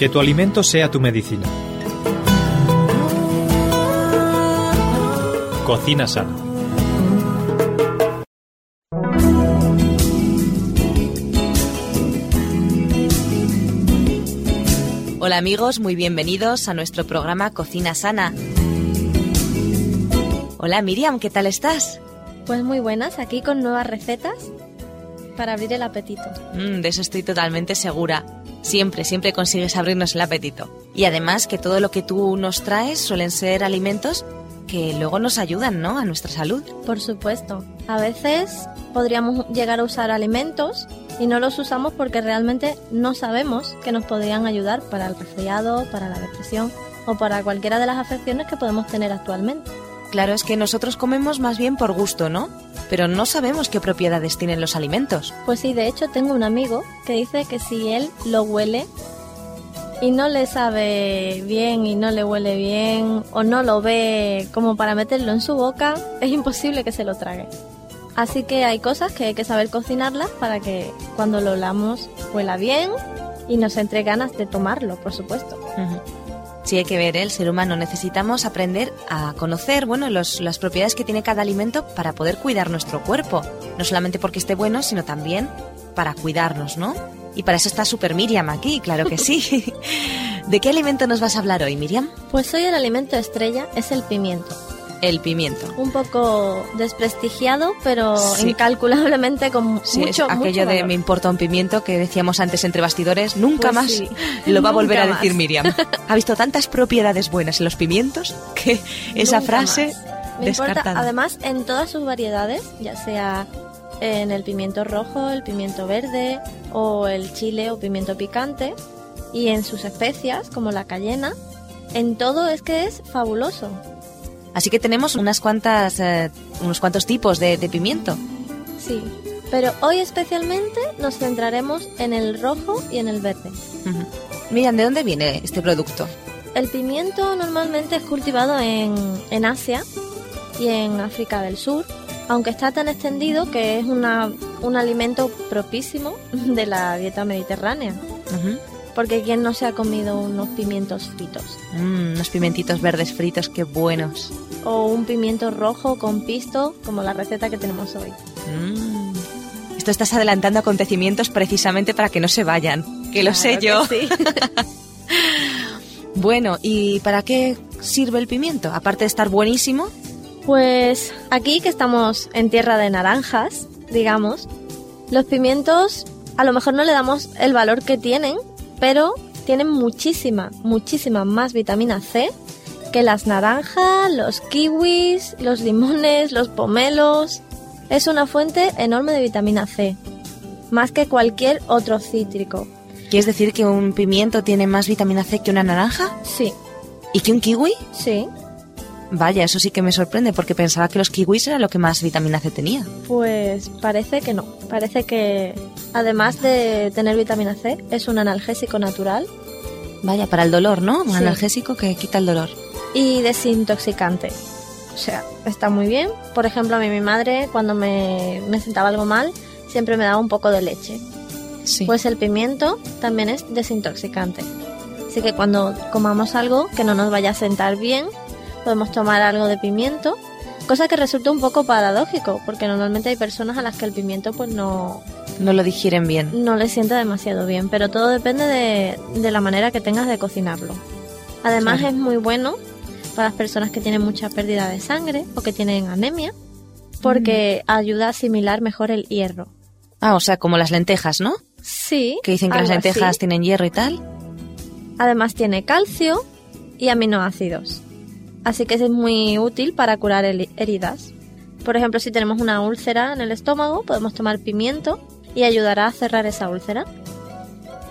Que tu alimento sea tu medicina. Cocina sana. Hola amigos, muy bienvenidos a nuestro programa Cocina Sana. Hola Miriam, ¿qué tal estás? Pues muy buenas, aquí con nuevas recetas para abrir el apetito. Mm, de eso estoy totalmente segura. Siempre, siempre consigues abrirnos el apetito. Y además que todo lo que tú nos traes suelen ser alimentos que luego nos ayudan, ¿no? A nuestra salud. Por supuesto. A veces podríamos llegar a usar alimentos y no los usamos porque realmente no sabemos que nos podrían ayudar para el resfriado, para la depresión o para cualquiera de las afecciones que podemos tener actualmente. Claro, es que nosotros comemos más bien por gusto, ¿no? Pero no sabemos qué propiedades tienen los alimentos. Pues sí, de hecho tengo un amigo que dice que si él lo huele y no le sabe bien y no le huele bien o no lo ve como para meterlo en su boca, es imposible que se lo trague. Así que hay cosas que hay que saber cocinarlas para que cuando lo olamos huela bien y nos entre ganas de tomarlo, por supuesto. Sí, hay que ver, ¿eh? el ser humano necesitamos aprender a conocer bueno, los, las propiedades que tiene cada alimento para poder cuidar nuestro cuerpo. No solamente porque esté bueno, sino también para cuidarnos, ¿no? Y para eso está Super Miriam aquí, claro que sí. ¿De qué alimento nos vas a hablar hoy, Miriam? Pues hoy el alimento estrella es el pimiento. El pimiento. Un poco desprestigiado, pero incalculablemente con sí, mucho, es aquello mucho de me importa un pimiento que decíamos antes entre bastidores, nunca Pues más sí. lo va a volver a decir más. Miriam. Ha visto tantas propiedades buenas en los pimientos que esa Nunca frase más. Me importa, descartada. además, en todas sus variedades, ya sea en el pimiento rojo, el pimiento verde o el chile o pimiento picante, y en sus especias, como la cayena, en todo es que es fabuloso. Así que tenemos unas cuantas, eh, unos cuantos tipos de, de pimiento. Sí, pero hoy especialmente nos centraremos en el rojo y en el verde. Miriam, ¿de dónde viene este producto? El pimiento normalmente es cultivado en, en Asia y en África del Sur, aunque está tan extendido que es una, un alimento propísimo de la dieta mediterránea. Ujú. Porque ¿quién no se ha comido unos pimientos fritos? Mm, unos pimentitos verdes fritos, qué buenos. O un pimiento rojo con pisto, como la receta que tenemos hoy. Mm. Esto estás adelantando acontecimientos precisamente para que no se vayan, que lo sé yo. Sí. Bueno, ¿y para qué sirve el pimiento? Aparte de estar buenísimo, Pues aquí que estamos en tierra de naranjas, digamos, los pimientos a lo mejor no le damos el valor que tienen, pero tienen muchísima, muchísima más vitamina C que las naranjas, los kiwis, los limones, los pomelos. Es una fuente enorme de vitamina C, más que cualquier otro cítrico. ¿quieres decir que un pimiento tiene más vitamina C que una naranja? Sí, ¿Y que un kiwi? sí, Vaya, eso sí que me sorprende porque pensaba que los kiwis era lo que más vitamina C tenía. Pues parece que no. Parece que además de tener vitamina C, es un analgésico natural Vaya, para el dolor, ¿no? Un Sí. analgésico que quita el dolor. y desintoxicante. O sea, está muy bien. Por ejemplo, a mí mi madre cuando me, me sentaba algo mal, siempre me daba un poco de leche. Sí. Pues el pimiento también es desintoxicante. Así que cuando comamos algo que no nos vaya a sentar bien, podemos tomar algo de pimiento. Cosa que resulta un poco paradójico, porque normalmente hay personas a las que el pimiento pues no, no lo digieren bien. no le sienta demasiado bien, pero todo depende de, de la manera que tengas de cocinarlo. Además Claro. es muy bueno para las personas que tienen mucha pérdida de sangre o que tienen anemia, porque ayuda a asimilar mejor el hierro. Ah, o sea, como las lentejas, ¿no? Sí. Que dicen que las lentejas así. tienen hierro y tal. Además tiene calcio y aminoácidos. Así que es muy útil para curar heri- heridas. Por ejemplo, si tenemos una úlcera en el estómago, podemos tomar pimiento y ayudará a cerrar esa úlcera.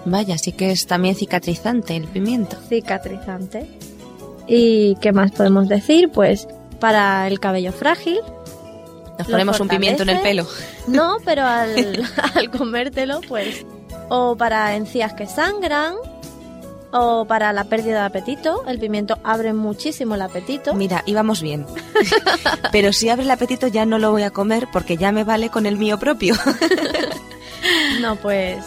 Vaya, sí que es también cicatrizante el pimiento. cicatrizante. ¿Y qué más podemos decir? Pues para el cabello frágil. Nos ponemos un pimiento en el pelo. No, pero al, al comértelo, pues. O para encías que sangran. O para la pérdida de apetito. El pimiento abre muchísimo el apetito. Mira, íbamos bien. Pero si abre el apetito ya no lo voy a comer porque ya me vale con el mío propio. No, pues.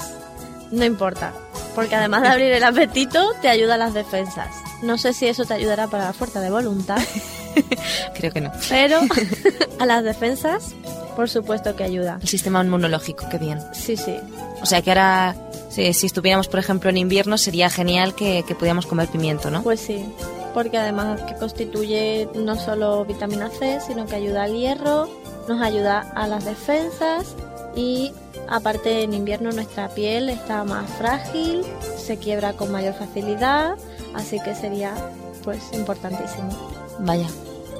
No importa. porque además de abrir el apetito, te ayuda a las defensas. No sé si eso te ayudará para la fuerza de voluntad, Creo que no. pero a las defensas, por supuesto que ayuda. El sistema inmunológico, qué bien. Sí, sí. O sea que ahora, si, si estuviéramos, por ejemplo, en invierno, sería genial que, que pudiéramos comer pimiento, ¿no? Pues sí, porque además que constituye no solo vitamina C, sino que ayuda al hierro, nos ayuda a las defensas y aparte en invierno nuestra piel está más frágil, se quiebra con mayor facilidad, así que sería pues importantísimo. Vaya,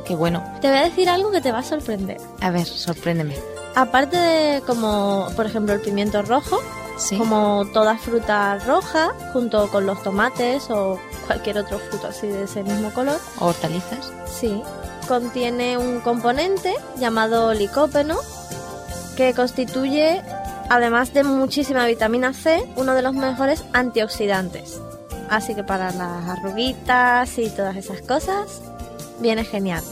qué bueno. Te voy a decir algo que te va a sorprender. A ver, sorpréndeme. Aparte de como por ejemplo el pimiento rojo, Sí. como toda fruta roja, junto con los tomates o cualquier otro fruto así de ese mismo color, Hortalizas. Sí, contiene un componente llamado licópeno que constituye, además de muchísima vitamina C, uno de los mejores antioxidantes. Así que para las arruguitas y todas esas cosas, viene genial.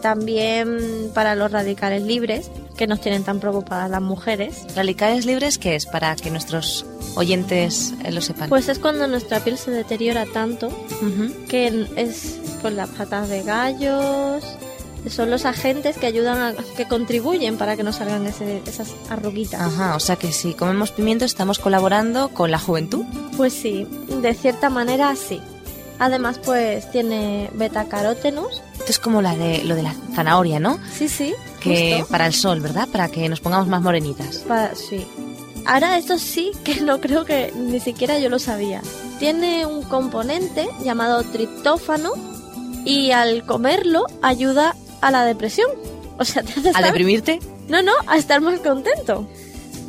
También para los radicales libres, que nos tienen tan preocupadas las mujeres. ¿Radicales libres qué es? Para que nuestros oyentes eh, lo sepan. Pues es cuando nuestra piel se deteriora tanto Ujú. que es pues las patas de gallos son los agentes que ayudan a que contribuyen para que nos salgan ese- esas arruguitas Ajá, o sea que si comemos pimiento estamos colaborando con la juventud. pues sí de cierta manera sí además pues tiene beta carótenos Esto es como la de, lo de la zanahoria, ¿no? sí sí Que justo. para el sol, ¿verdad? Para que nos pongamos más morenitas. Sí ahora esto sí que no creo que ni siquiera yo lo sabía tiene un componente llamado triptófano y al comerlo ayuda a la depresión o sea te hace ¿A estar- deprimirte? No, no, a estar más contento.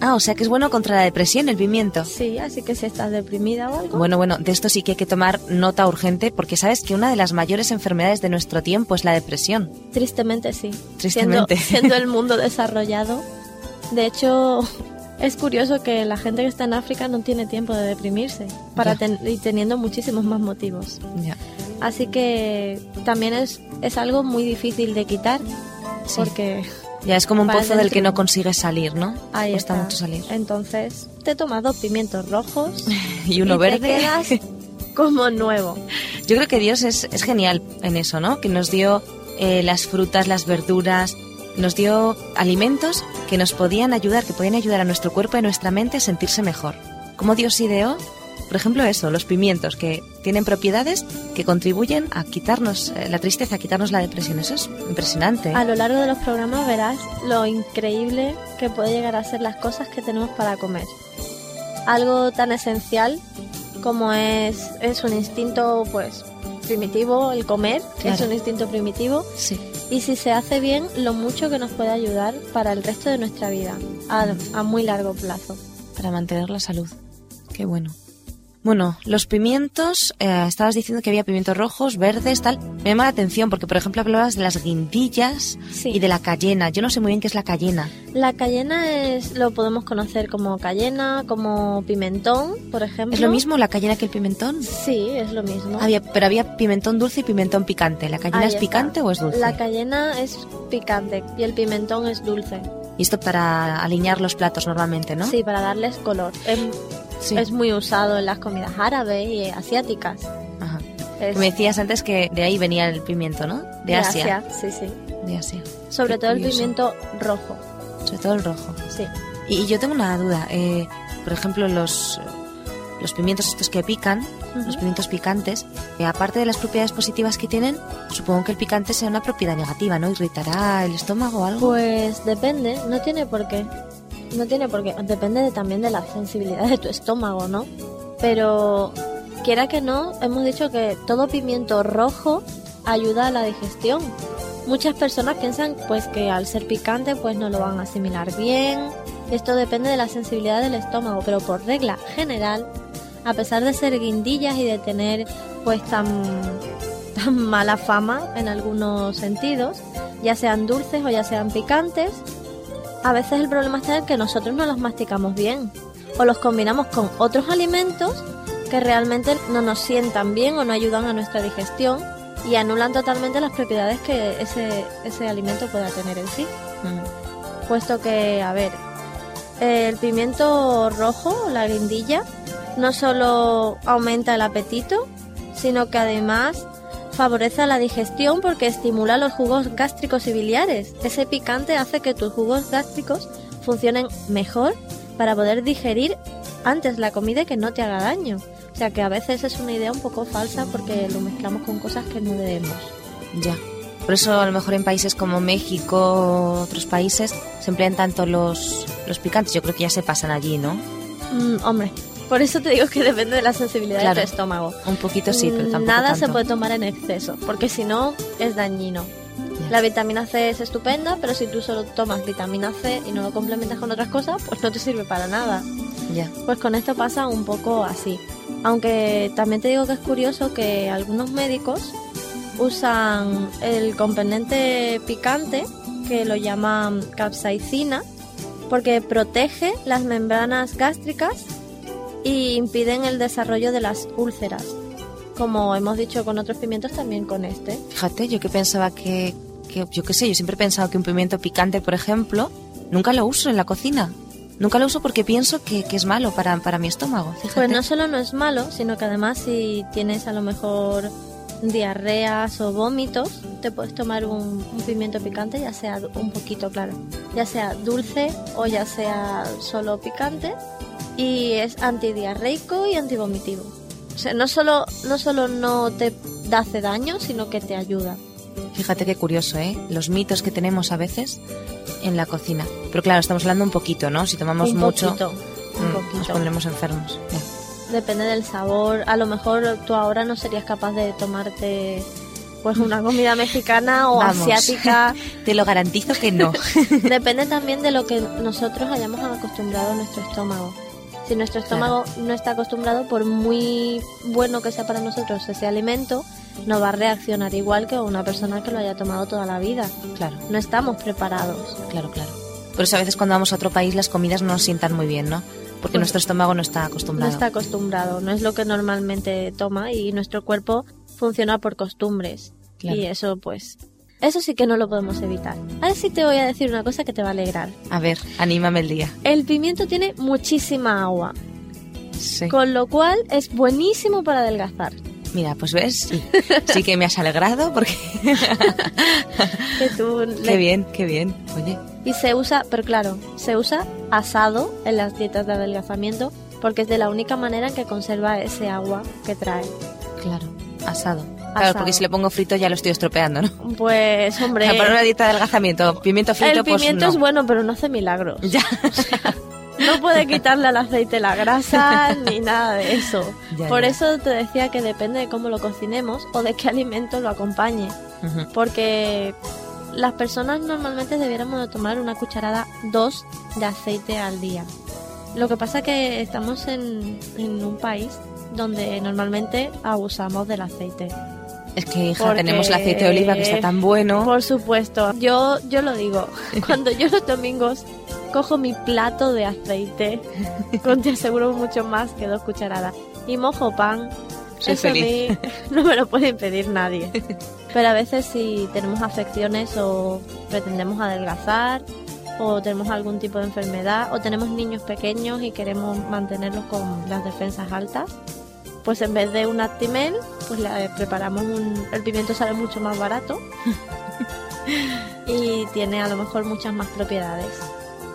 Ah, o sea que es bueno contra la depresión el pimiento. Sí, así que si estás deprimida o algo. Bueno, bueno, de esto sí que hay que tomar nota urgente porque sabes que una de las mayores enfermedades de nuestro tiempo es la depresión. Tristemente sí. Tristemente. Siendo, siendo el mundo desarrollado. De hecho, es curioso que la gente que está en África no tiene tiempo de deprimirse para ten- y teniendo muchísimos más motivos. Ya. Así que también es, es algo muy difícil de quitar Sí. porque Ya es como un pozo del que no consigues salir, ¿no? ahí Cuesta está. mucho salir. Entonces, te tomas dos pimientos rojos Y uno y verde. te quedas como nuevo. Yo creo que Dios es, es genial en eso, ¿no? Que nos dio eh, las frutas, las verduras, nos dio alimentos que nos podían ayudar, que podían ayudar a nuestro cuerpo y a nuestra mente a sentirse mejor. Como Dios ideó, por ejemplo, eso, los pimientos, que tienen propiedades que contribuyen a quitarnos eh, la tristeza, a quitarnos la depresión. Eso es impresionante. A lo largo de los programas verás lo increíble que puede llegar a ser las cosas que tenemos para comer. Algo tan esencial como es, es un instinto pues primitivo, el comer, es Claro. un instinto primitivo Sí. y si se hace bien, lo mucho que nos puede ayudar para el resto de nuestra vida, a, a muy largo plazo. Para mantener la salud. Qué bueno. Bueno, los pimientos, eh, estabas diciendo que había pimientos rojos, verdes, tal. Me llama la atención porque, por ejemplo, hablabas de las guindillas Sí. y de la cayena. Yo no sé muy bien qué es la cayena. La cayena es, lo podemos conocer como cayena, como pimentón, por ejemplo. ¿Es lo mismo la cayena que el pimentón? Sí, es lo mismo. Había, pero había pimentón dulce y pimentón picante. ¿La cayena Ahí es está. picante o es dulce? La cayena es picante y el pimentón es dulce. Y esto para alinear los platos normalmente, ¿no? Sí, para darles color. Sí. es muy usado en las comidas árabes y asiáticas. Ajá. Es Me decías antes que de ahí venía el pimiento, ¿no? De, Asia. Sí, sí. De Asia. Sobre Qué todo el pimiento rojo. Sobre todo el rojo. Sí. Y, y yo tengo una duda. eh, por ejemplo, los, los pimientos estos que pican, los pimientos picantes, eh, aparte de las propiedades positivas que tienen, supongo que el picante sea una propiedad negativa, ¿no? ¿Irritará el estómago o algo? Pues depende, no tiene por qué. No tiene por qué. Depende de- también de la sensibilidad de tu estómago, ¿no? Pero quiera que no, hemos dicho que todo pimiento rojo ayuda a la digestión. Muchas personas piensan pues que al ser picante pues no lo van a asimilar bien. Esto depende de la sensibilidad del estómago, pero por regla general, a pesar de ser guindillas y de tener pues tan, tan mala fama en algunos sentidos, ya sean dulces o ya sean picantes, a veces el problema está en que nosotros no los masticamos bien o los combinamos con otros alimentos que realmente no nos sientan bien o no ayudan a nuestra digestión y anulan totalmente las propiedades que ese, ese alimento pueda tener en sí. Mm. Puesto que, a ver, El pimiento rojo, la guindilla, no solo aumenta el apetito, sino que además favorece la digestión porque estimula los jugos gástricos y biliares. Ese picante hace que tus jugos gástricos funcionen mejor para poder digerir antes la comida y que no te haga daño. O sea que a veces es una idea un poco falsa porque lo mezclamos con cosas que no debemos. Ya. Por eso a lo mejor en países como México, otros países, se emplean tanto los, los picantes. Yo creo que ya se pasan allí, ¿no? Mm, hombre, por eso te digo que depende de la sensibilidad Claro. de tu estómago. Un poquito sí, pero tampoco Nada se puede tomar en exceso, porque si no es dañino. La vitamina C es estupenda, pero si tú solo tomas vitamina C y no lo complementas con otras cosas, pues no te sirve para nada. Ya. Pues con esto pasa un poco así. Aunque también te digo que es curioso que algunos médicos usan el componente picante, que lo llaman capsaicina, porque protege las membranas gástricas y impiden el desarrollo de las úlceras. Como hemos dicho con otros pimientos, también con este. Fíjate, yo que pensaba que, que, yo qué sé, yo siempre he pensado que un pimiento picante, por ejemplo, nunca lo uso en la cocina. Nunca lo uso porque pienso que, que es malo para, para mi estómago. Fíjate. Pues no solo no es malo, sino que además si tienes a lo mejor diarreas o vómitos, te puedes tomar un, un pimiento picante, ya sea un poquito, claro, ya sea dulce o ya sea solo picante, y es antidiarreico y antivomitivo. O sea, no solo, no solo no te hace daño, sino que te ayuda. Fíjate qué curioso, ¿eh? Los mitos que tenemos a veces en la cocina. Pero claro, estamos hablando un poquito, ¿no? Si tomamos un mucho, poquito, un mm, nos pondremos enfermos. Ya. Depende del sabor. A lo mejor tú ahora no serías capaz de tomarte pues una comida mexicana o Vamos. asiática. Te lo garantizo que no. Depende también de lo que nosotros hayamos acostumbrado a nuestro estómago. Si nuestro estómago no está acostumbrado, por muy bueno que sea para nosotros ese alimento, no va a reaccionar igual que una persona que lo haya tomado toda la vida. claro, No estamos preparados. claro, claro. Por eso a veces cuando vamos a otro país las comidas no nos sientan muy bien, ¿no? Porque Pues- nuestro estómago no está No acostumbrado. está acostumbrado, no es lo que normalmente toma y nuestro cuerpo funciona por costumbres. Claro. Y eso pues, eso sí que no lo podemos evitar. Ahora sí te voy a decir una cosa que te va a alegrar. A ver, anímame el día. El pimiento tiene muchísima agua, Sí. con lo cual es buenísimo para adelgazar. Mira, pues ves, sí. Sí que me has alegrado porque... Que tú le- qué bien, qué bien. Oye, Y se usa, pero claro, se usa asado en las dietas de adelgazamiento porque es de la única manera en que conserva ese agua que trae. claro, asado. Claro, Asado. porque si le pongo frito ya lo estoy estropeando, ¿no? Pues hombre, Para una dieta de adelgazamiento, pimiento frito, el pimiento pues es no. bueno, pero no hace milagros. Ya. No puede quitarle al aceite la grasa ni nada de eso. Ya, Por ya. eso te decía que depende de cómo lo cocinemos o de qué alimento lo acompañe. Porque las personas normalmente debiéramos de tomar una cucharada dos de aceite al día. Lo que pasa que estamos en, en un país donde normalmente abusamos del aceite. Es que, hija, Porque- tenemos el aceite de oliva que está tan bueno. Por supuesto, yo, yo lo digo. Cuando yo los domingos cojo mi plato de aceite, con te aseguro mucho más que dos cucharadas, y mojo pan, Soy eso a feliz. mí no me lo puede impedir nadie. Pero a veces si tenemos afecciones o pretendemos adelgazar, o tenemos algún tipo de enfermedad, o tenemos niños pequeños y queremos mantenerlos con las defensas altas, pues en vez de un Actimel, pues le preparamos un... El pimiento sale mucho más barato y tiene a lo mejor muchas más propiedades.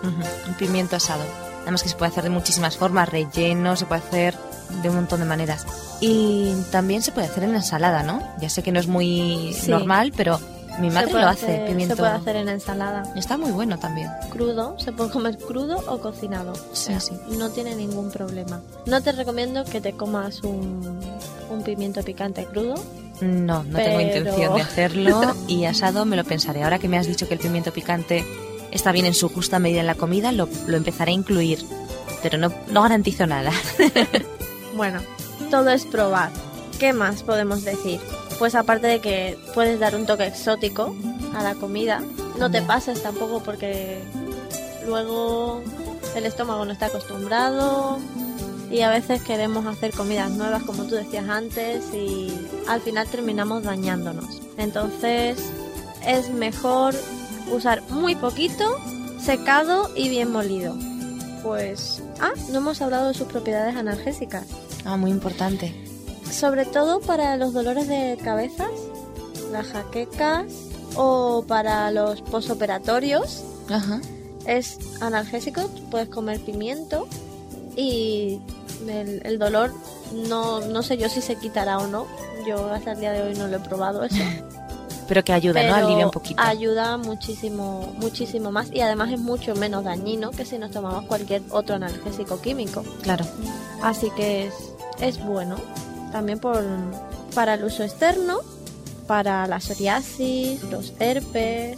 Un pimiento asado. Además que se puede hacer de muchísimas formas, relleno, se puede hacer de un montón de maneras. Y también se puede hacer en ensalada, ¿no? Ya sé que no es muy Sí. normal, pero mi madre lo hace, hacer- pimiento. Se puede hacer en ensalada. Está muy bueno también. Crudo, se puede comer crudo o cocinado. O Sí, sea, sí. No tiene ningún problema. No te recomiendo que te comas un, un pimiento picante crudo. No, no tengo Pero- intención de hacerlo y asado me lo pensaré. Ahora que me has dicho que el pimiento picante está bien en su justa medida en la comida, lo, lo empezaré a incluir. Pero no, no garantizo nada. Bueno, todo es probar. ¿Qué más podemos decir? Pues aparte de que puedes dar un toque exótico a la comida, no te pases tampoco porque luego el estómago no está acostumbrado y a veces queremos hacer comidas nuevas como tú decías antes y al final terminamos dañándonos. Entonces es mejor usar muy poquito, secado y bien molido. pues... Ah, no hemos hablado de sus propiedades analgésicas. Ah, muy importante. Sobre todo para los dolores de cabezas, las jaquecas o para los posoperatorios. Ajá. Es analgésico, puedes comer pimiento y el, el dolor no, no sé yo si se quitará o no. Yo hasta el día de hoy no lo he probado eso. Pero que ayuda, ¿no? Alivia un poquito. Ayuda muchísimo, muchísimo más y además es mucho menos dañino que si nos tomamos cualquier otro analgésico químico. Claro. Así que es, es bueno. También por, para el uso externo, para la psoriasis, los herpes.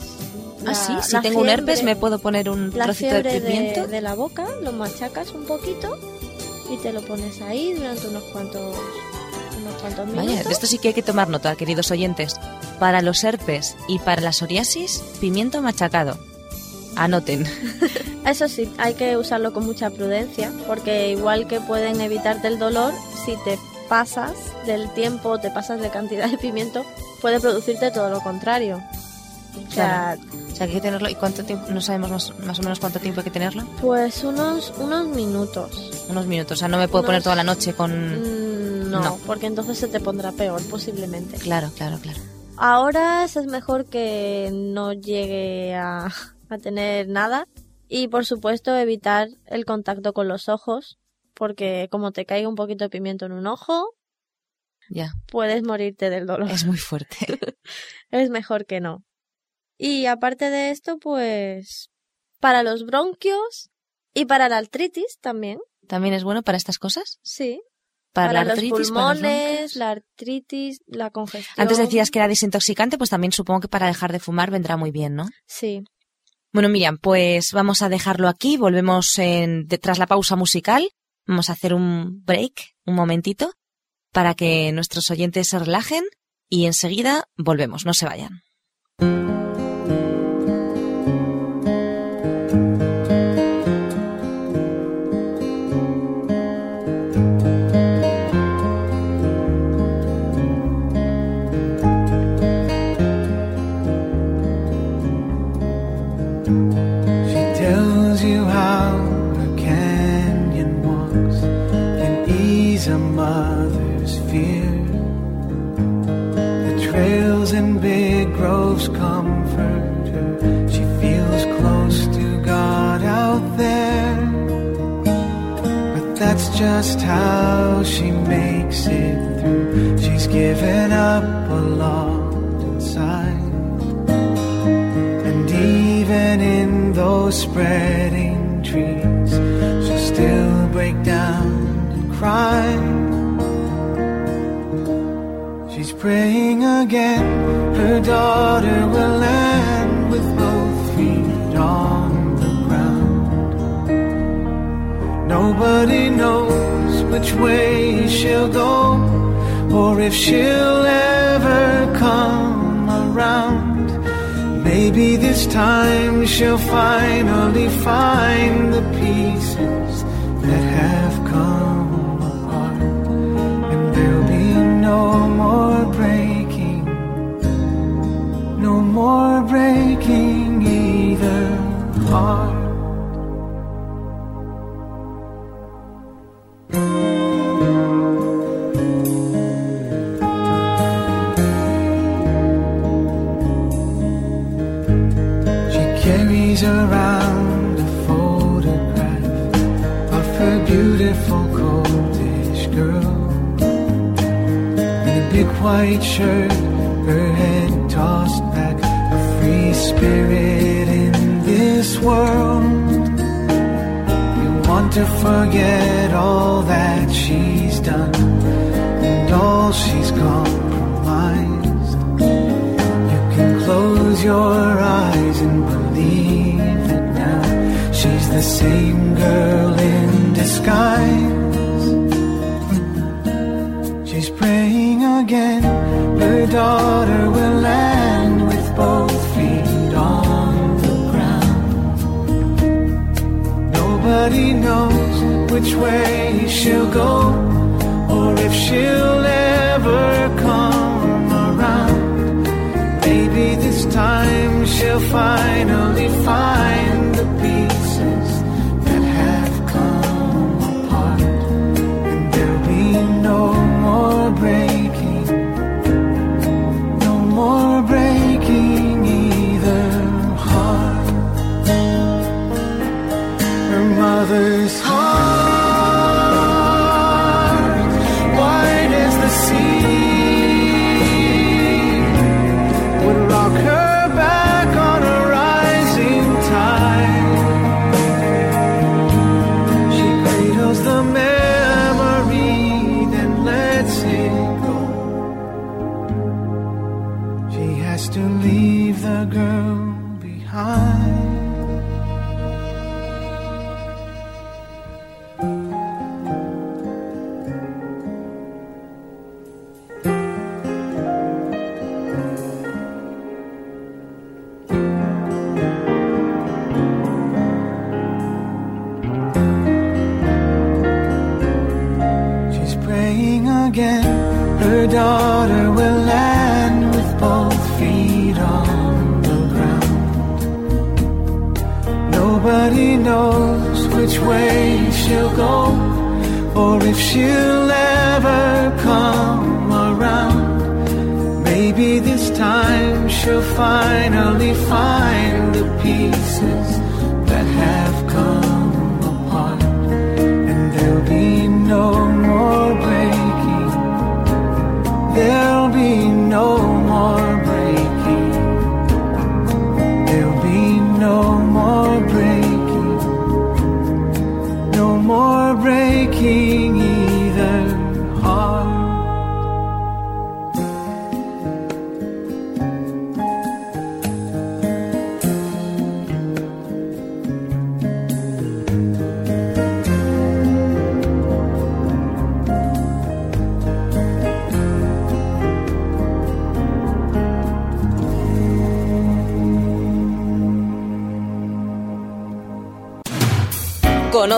Ah, la- sí, si tengo un herpes fiebre- me puedo poner un la trocito de fiebre pimiento. de, de la boca, lo machacas un poquito y te lo pones ahí durante unos cuantos, unos cuantos minutos. Vaya, de esto sí que hay que tomar nota, queridos oyentes. Para los herpes y para la psoriasis, pimiento machacado. Anoten. Eso sí, hay que usarlo con mucha prudencia, porque igual que pueden evitarte el dolor, si te pasas del tiempo, te pasas de cantidad de pimiento, puede producirte todo lo contrario. O sea, O sea, hay que tenerlo. ¿Y cuánto tiempo? No sabemos más, más o menos cuánto tiempo hay que tenerlo. pues unos, unos minutos. Unos minutos. O sea, no me puedo Unos- poner toda la noche con. Mm, no, No. porque entonces se te pondrá peor, posiblemente. Claro, claro, claro. Ahora es mejor que no llegue a, a tener nada y por supuesto evitar el contacto con los ojos porque como te caiga un poquito de pimiento en un ojo Ya. puedes morirte del dolor. Es muy fuerte. Es mejor que no. Y aparte de esto pues para los bronquios y para la artritis también, ¿También es bueno para estas cosas? sí. Para, la los artritis, los pulmones, la artritis, la congestión. Antes decías que era desintoxicante, pues también supongo que para dejar de fumar vendrá muy bien, ¿no? Sí. Bueno, Miriam, pues vamos a dejarlo aquí. Volvemos en, de- tras la pausa musical. Vamos a hacer un break, un momentito, para que nuestros oyentes se relajen y enseguida volvemos. No se vayan. Big comfort. She feels close to God out there. But that's just how she makes it through. She's given up a lot inside. And even in those spreading trees, she'll still break down and cry. Praying again, her daughter will land with both feet on the ground. Nobody knows which way she'll go, or if she'll ever come around. Maybe this time she'll finally find the pieces that have come more breaking, no more breaking either heart. Find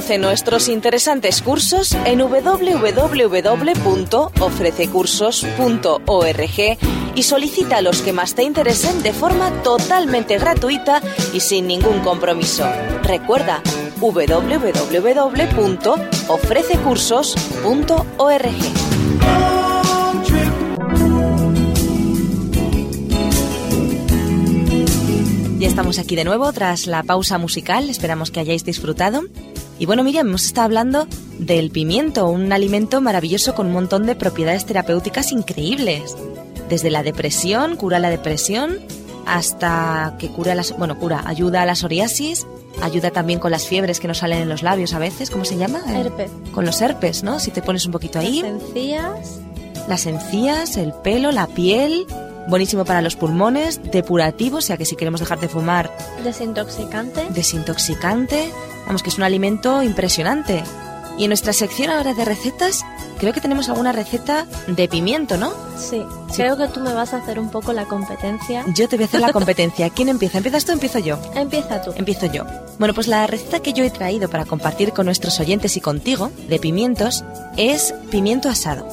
Nuestros interesantes cursos en www.ofrececursos.org y solicita los que más te interesen de forma totalmente gratuita y sin ningún compromiso. Recuerda www.ofrececursos.org. Ya estamos aquí de nuevo tras la pausa musical, esperamos que hayáis disfrutado. Y bueno, Miriam, hemos estado hablando del pimiento, un alimento maravilloso con un montón de propiedades terapéuticas increíbles. Desde la depresión, cura la depresión, hasta que cura las, bueno, cura, ayuda a la psoriasis, ayuda también con las fiebres que nos salen en los labios a veces, ¿cómo se llama? Herpes. Con los herpes, ¿no? Si te pones un poquito ahí. Las encías, Las encías, el pelo, la piel, buenísimo para los pulmones, depurativo, o sea que si queremos dejar de fumar, desintoxicante. desintoxicante, vamos que es un alimento impresionante. Y en nuestra sección ahora de recetas, creo que tenemos alguna receta de pimiento, ¿no? Sí, creo que tú me vas a hacer un poco la competencia. Yo te voy a hacer la competencia. ¿Quién empieza? ¿Empiezas tú o empiezo yo? Empieza tú. Empiezo yo. Bueno, pues la receta que yo he traído para compartir con nuestros oyentes y contigo de pimientos es pimiento asado.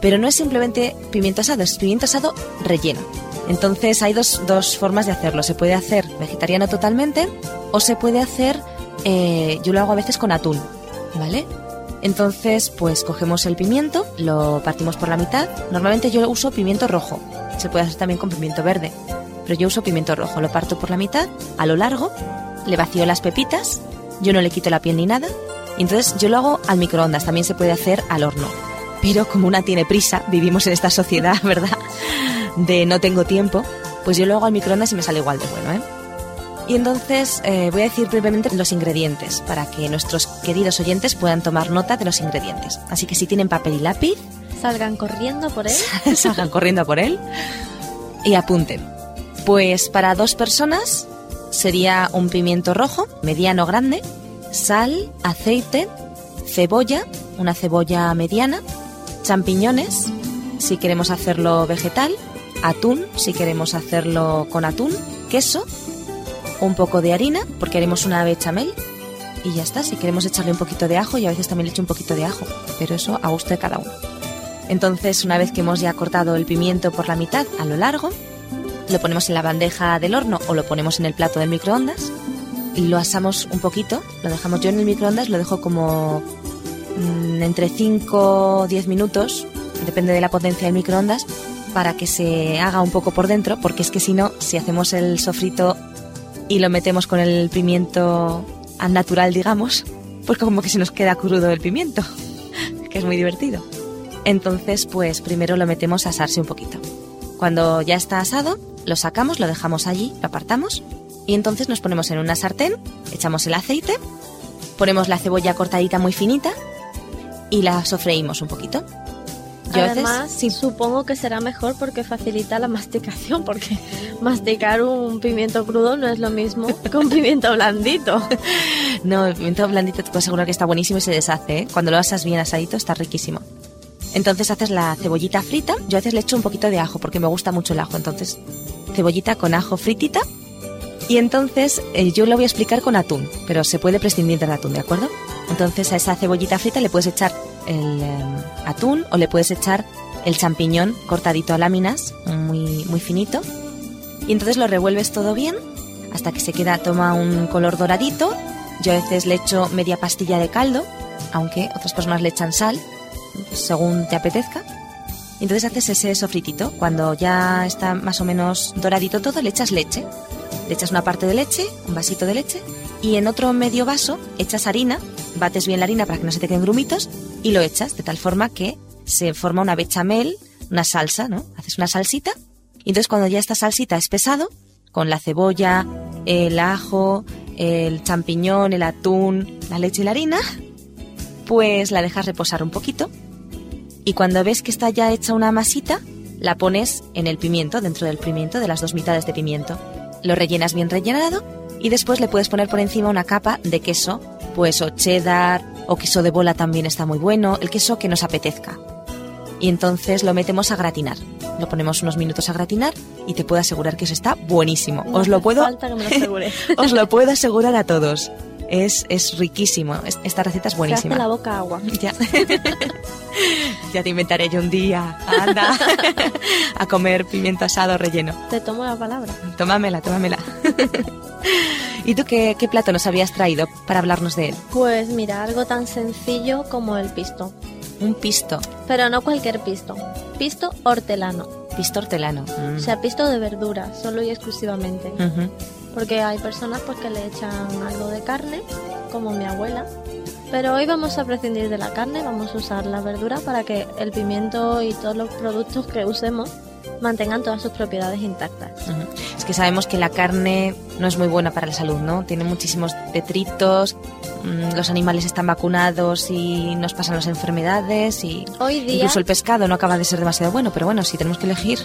Pero no es simplemente pimiento asado, es pimiento asado relleno. Entonces hay dos, dos formas de hacerlo. Se puede hacer vegetariano totalmente o se puede hacer, eh, yo lo hago a veces con atún, ¿vale? Entonces, pues cogemos el pimiento, lo partimos por la mitad. Normalmente yo uso pimiento rojo. Se puede hacer también con pimiento verde. Pero yo uso pimiento rojo. Lo parto por la mitad, a lo largo, le vacío las pepitas. Yo no le quito la piel ni nada. Entonces yo lo hago al microondas. También se puede hacer al horno. Pero como una tiene prisa, vivimos en esta sociedad, ¿verdad? De no tengo tiempo, pues yo lo hago al microondas y me sale igual de bueno, ¿eh? Y entonces eh, voy a decir brevemente los ingredientes para que nuestros queridos oyentes puedan tomar nota de los ingredientes. Así que si tienen papel y lápiz, Salgan corriendo por él. salgan corriendo por él y apunten. Pues para dos personas sería un pimiento rojo, mediano grande, sal, aceite, cebolla, una cebolla mediana, champiñones, si queremos hacerlo vegetal, atún, si queremos hacerlo con atún, queso, un poco de harina, porque haremos una bechamel, y ya está. Si queremos echarle un poquito de ajo, y a veces también le echo un poquito de ajo, pero eso a gusto de cada uno. Entonces, una vez que hemos ya cortado el pimiento por la mitad a lo largo, lo ponemos en la bandeja del horno o lo ponemos en el plato del microondas y lo asamos un poquito. Lo dejamos yo en el microondas, lo dejo como mm, entre 5 o 10 minutos, depende de la potencia del microondas, para que se haga un poco por dentro, porque es que si no, si hacemos el sofrito y lo metemos con el pimiento al natural, digamos, pues como que se nos queda crudo el pimiento, que es muy divertido. Entonces, pues primero lo metemos a asarse un poquito. Cuando ya está asado, lo sacamos, lo dejamos allí, lo apartamos y entonces nos ponemos en una sartén, echamos el aceite, ponemos la cebolla cortadita muy finita y la sofreímos un poquito. Yo Además, sí, supongo que será mejor porque facilita la masticación, porque masticar un pimiento crudo no es lo mismo que un pimiento blandito. No, el pimiento blandito te puedo asegurar que está buenísimo y se deshace. ¿eh? Cuando lo asas bien asadito está riquísimo. Entonces haces la cebollita frita. Yo a veces le echo un poquito de ajo porque me gusta mucho el ajo. Entonces, cebollita con ajo fritita. Y entonces eh, yo lo voy a explicar con atún, pero se puede prescindir del atún, ¿de acuerdo? Entonces a esa cebollita frita le puedes echar el eh, atún o le puedes echar el champiñón cortadito a láminas, muy, muy finito. Y entonces lo revuelves todo bien hasta que se queda, toma un color doradito. Yo a veces le echo media pastilla de caldo, aunque otras personas le echan sal, según te apetezca. Y entonces haces ese sofritito. Cuando ya está más o menos doradito todo, le echas leche. Le echas una parte de leche, un vasito de leche, y en otro medio vaso echas harina, bates bien la harina para que no se te queden grumitos, y lo echas de tal forma que se forma una bechamel, una salsa, ¿no? Haces una salsita, y entonces cuando ya esta salsita es pesado, con la cebolla, el ajo, el champiñón, el atún, la leche y la harina, pues la dejas reposar un poquito y cuando ves que está ya hecha una masita, la pones en el pimiento, dentro del pimiento, de las dos mitades de pimiento. Lo rellenas bien rellenado y después le puedes poner por encima una capa de queso, pues o cheddar o queso de bola también está muy bueno, el queso que nos apetezca. Y entonces lo metemos a gratinar. Lo ponemos unos minutos a gratinar y te puedo asegurar que eso está buenísimo. No os lo puedo falta que me lo os lo puedo asegurar a todos. Es, es riquísimo. Es- Esta receta es hace buenísima. la boca agua. Ya. ya te inventaré yo un día. Anda. a comer pimiento asado relleno. Te tomo la palabra. Tómamela, tómamela. ¿Y tú qué, qué plato nos habías traído para hablarnos de él? Pues mira, algo tan sencillo como el pisto. Un pisto. Pero no cualquier pisto. Pisto hortelano. Pisto hortelano. Mm. O sea, pisto de verdura, solo y exclusivamente. Porque hay personas pues que le echan algo de carne, como mi abuela. Pero hoy vamos a prescindir de la carne, vamos a usar la verdura para que el pimiento y todos los productos que usemos mantengan todas sus propiedades intactas. Es que sabemos que la carne no es muy buena para la salud, ¿no? Tiene muchísimos detritos, mm, los animales están vacunados y nos pasan las enfermedades y Hoy día, incluso el pescado no acaba de ser demasiado bueno, pero bueno, si tenemos que elegir,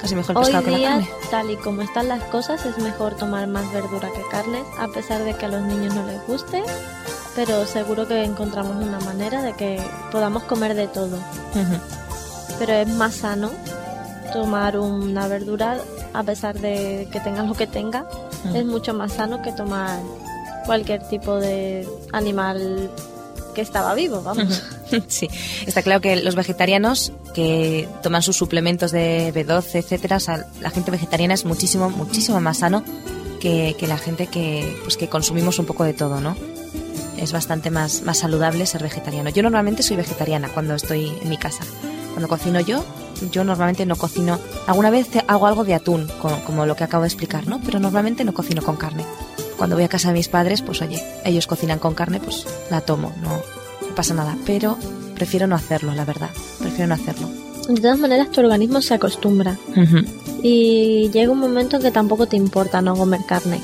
casi mejor el hoy pescado que la día carne. tal y como están las cosas, es mejor tomar más verdura que carne, a pesar de que a los niños no les guste. Pero seguro que encontramos una manera de que podamos comer de todo. Ujú. pero es más sano tomar una verdura a pesar de que tenga lo que tenga. Es mucho más sano que tomar cualquier tipo de animal que estaba vivo, vamos. Sí, está claro que los vegetarianos que toman sus suplementos de B12, etcétera, o sea, la gente vegetariana es muchísimo, muchísimo más sano que, que la gente que, pues, que consumimos un poco de todo, ¿no? Es bastante más, más saludable ser vegetariano. Yo normalmente soy vegetariana cuando estoy en mi casa. Cuando cocino yo, yo normalmente no cocino. Alguna vez hago algo de atún, como, como lo que acabo de explicar, ¿no? Pero normalmente no cocino con carne. Cuando voy a casa de mis padres, pues oye, ellos cocinan con carne, pues la tomo, no, no pasa nada. Pero prefiero no hacerlo, la verdad. Prefiero no hacerlo. De todas maneras, tu organismo se acostumbra y llega un momento en que tampoco te importa no comer carne.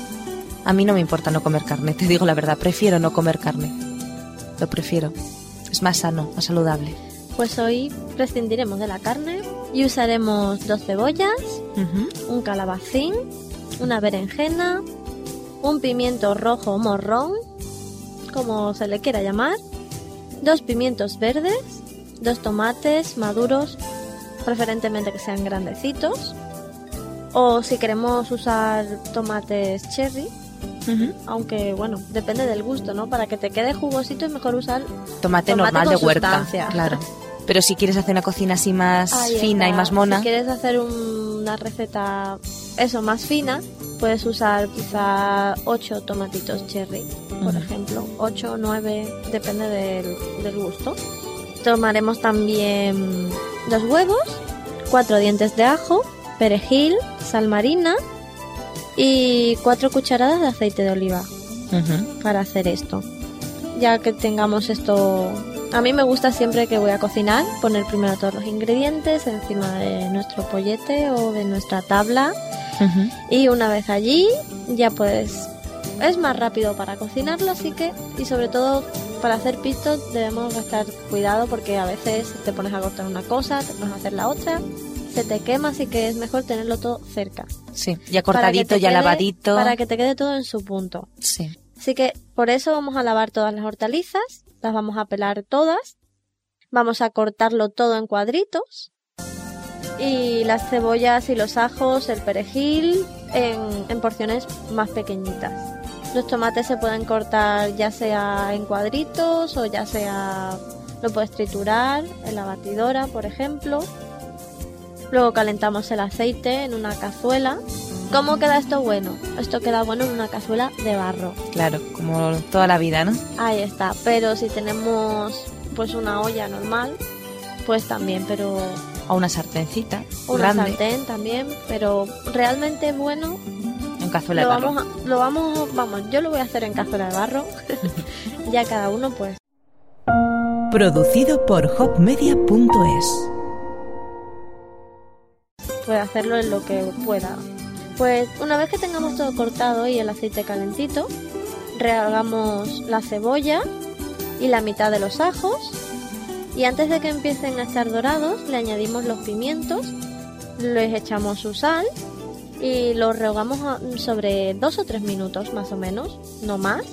A mí no me importa no comer carne, te digo la verdad, prefiero no comer carne. Lo prefiero. Es más sano, más saludable. Pues hoy prescindiremos de la carne y usaremos dos cebollas, un calabacín, una berenjena, un pimiento rojo morrón, como se le quiera llamar, dos pimientos verdes, dos tomates maduros, preferentemente que sean grandecitos, o si queremos usar tomates cherry, aunque bueno, depende del gusto, ¿no? Para que te quede jugosito es mejor usar Tomate, Tomate normal con de huerta, sustancia. claro. Pero si quieres hacer una cocina así más Ahí fina y más mona, Si quieres hacer un- una receta, eso, más fina, puedes usar quizá 8 tomatitos cherry, por ejemplo. 8 o 9, depende del, del gusto. Tomaremos también dos huevos, cuatro dientes de ajo, perejil, sal marina y cuatro cucharadas de aceite de oliva para hacer esto. Ya que tengamos esto... A mí me gusta siempre que voy a cocinar poner primero todos los ingredientes encima de nuestro pollete o de nuestra tabla y una vez allí ya pues es más rápido para cocinarlo así que y sobre todo para hacer pisto debemos gastar cuidado porque a veces te pones a cortar una cosa, te pones a hacer la otra, se te quema así que es mejor tenerlo todo cerca. Sí, ya cortadito, ya quede- lavadito. Para que te quede todo en su punto. Sí. Así que por eso vamos a lavar todas las hortalizas, las vamos a pelar todas, vamos a cortarlo todo en cuadritos y las cebollas y los ajos, el perejil en, porciones más pequeñitas. Los tomates se pueden cortar ya sea en cuadritos o ya sea lo puedes triturar en la batidora, por ejemplo. Luego calentamos el aceite en una cazuela. ¿Cómo queda esto bueno? Esto queda bueno en una cazuela de barro. Claro, como toda la vida, ¿no? Ahí está. Pero si tenemos pues una olla normal, pues también, pero O una sartencita una grande sartén también, pero realmente bueno en cazuela lo de barro. vamos, a- lo vamos, vamos, yo lo voy a hacer en cazuela de barro. ya cada uno pues Producido por hopmedia.es. puede hacerlo en lo que pueda. Pues una vez que tengamos todo cortado y el aceite calentito, rehogamos la cebolla y la mitad de los ajos y antes de que empiecen a estar dorados le añadimos los pimientos, les echamos su sal y los rehogamos sobre dos o tres minutos más o menos, no más.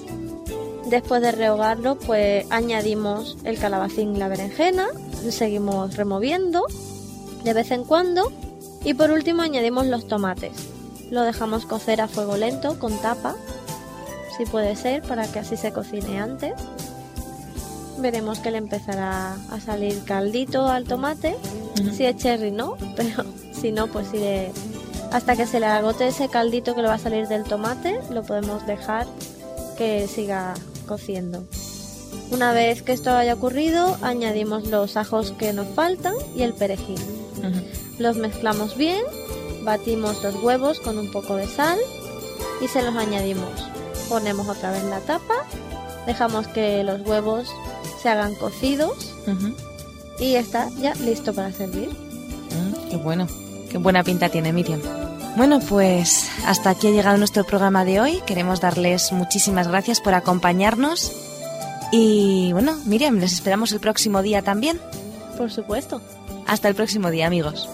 Después de rehogarlo pues añadimos el calabacín y la berenjena, seguimos removiendo de vez en cuando y por último añadimos los tomates. Lo dejamos cocer a fuego lento con tapa, si puede ser, para que así se cocine antes. Veremos que le empezará a salir caldito al tomate. Si es cherry no, pero si no, pues le- hasta que se le agote ese caldito que le va a salir del tomate, lo podemos dejar que siga cociendo. Una vez que esto haya ocurrido, añadimos los ajos que nos faltan y el perejil. Los mezclamos bien, batimos los huevos con un poco de sal y se los añadimos. Ponemos otra vez la tapa, dejamos que los huevos se hagan cocidos Ujú. y está ya listo para servir. Mm, qué bueno, qué buena pinta tiene Miriam. Bueno, pues hasta aquí ha llegado nuestro programa de hoy. Queremos darles muchísimas gracias por acompañarnos. Y bueno, Miriam, les esperamos el próximo día también. Por supuesto. Hasta el próximo día, amigos.